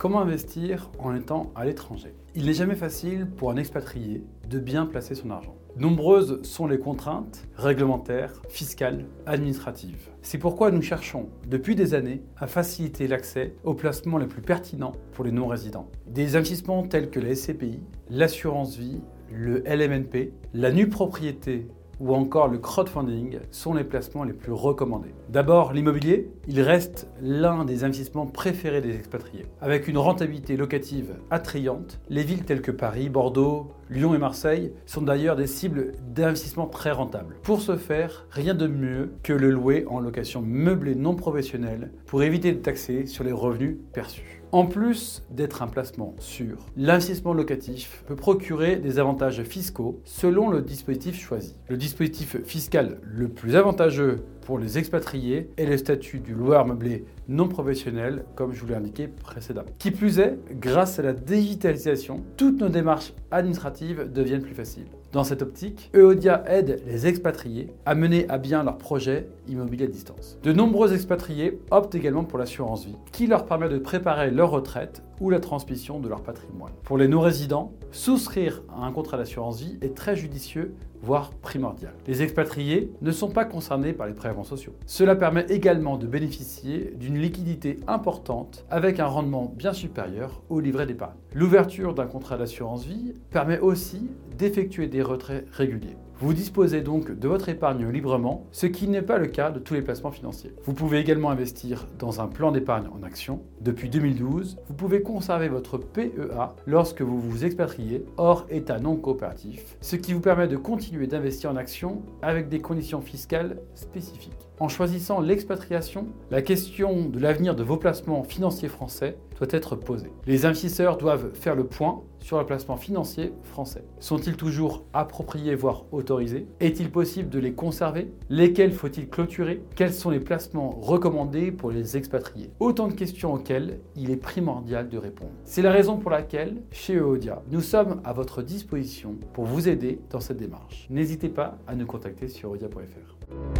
Comment investir en étant à l'étranger? Il n'est jamais facile pour un expatrié de bien placer son argent. Nombreuses sont les contraintes réglementaires, fiscales, administratives. C'est pourquoi nous cherchons depuis des années à faciliter l'accès aux placements les plus pertinents pour les non-résidents. Des investissements tels que la SCPI, l'assurance vie, le LMNP, la nue propriété ou encore le crowdfunding sont les placements les plus recommandés. D'abord, l'immobilier, il reste l'un des investissements préférés des expatriés. Avec une rentabilité locative attrayante, les villes telles que Paris, Bordeaux, Lyon et Marseille sont d'ailleurs des cibles d'investissement très rentables. Pour ce faire, rien de mieux que le louer en location meublée non professionnelle pour éviter de taxer sur les revenus perçus. En plus d'être un placement sûr, l'investissement locatif peut procurer des avantages fiscaux selon le dispositif choisi. Le dispositif fiscal le plus avantageux pour les expatriés est le statut du loueur meublé non professionnel, comme je vous l'ai indiqué précédemment. Qui plus est, grâce à la digitalisation, toutes nos démarches administratives deviennent plus faciles. Dans cette optique, Eodia aide les expatriés à mener à bien leurs projets immobiliers à distance. De nombreux expatriés optent également pour l'assurance vie, qui leur permet de préparer leur retraite ou la transmission de leur patrimoine. Pour les non-résidents, souscrire à un contrat d'assurance vie est très judicieux voire primordial. Les expatriés ne sont pas concernés par les prélèvements sociaux. Cela permet également de bénéficier d'une liquidité importante avec un rendement bien supérieur au livret d'épargne. L'ouverture d'un contrat d'assurance vie permet aussi d'effectuer des retraits réguliers. Vous disposez donc de votre épargne librement, ce qui n'est pas le cas de tous les placements financiers. Vous pouvez également investir dans un plan d'épargne en action. Depuis 2012, vous pouvez conserver votre PEA lorsque vous vous expatriez hors état non coopératif, ce qui vous permet de continuer d'investir en action avec des conditions fiscales spécifiques. En choisissant l'expatriation, la question de l'avenir de vos placements financiers français doit être posée. Les investisseurs doivent faire le point sur le placement financier français. Sont-ils toujours appropriés, voire Est-il possible de les conserver? Lesquels faut-il clôturer? Quels sont les placements recommandés pour les expatriés? Autant de questions auxquelles il est primordial de répondre. C'est la raison pour laquelle, chez Eodia, nous sommes à votre disposition pour vous aider dans cette démarche. N'hésitez pas à nous contacter sur eodia.fr.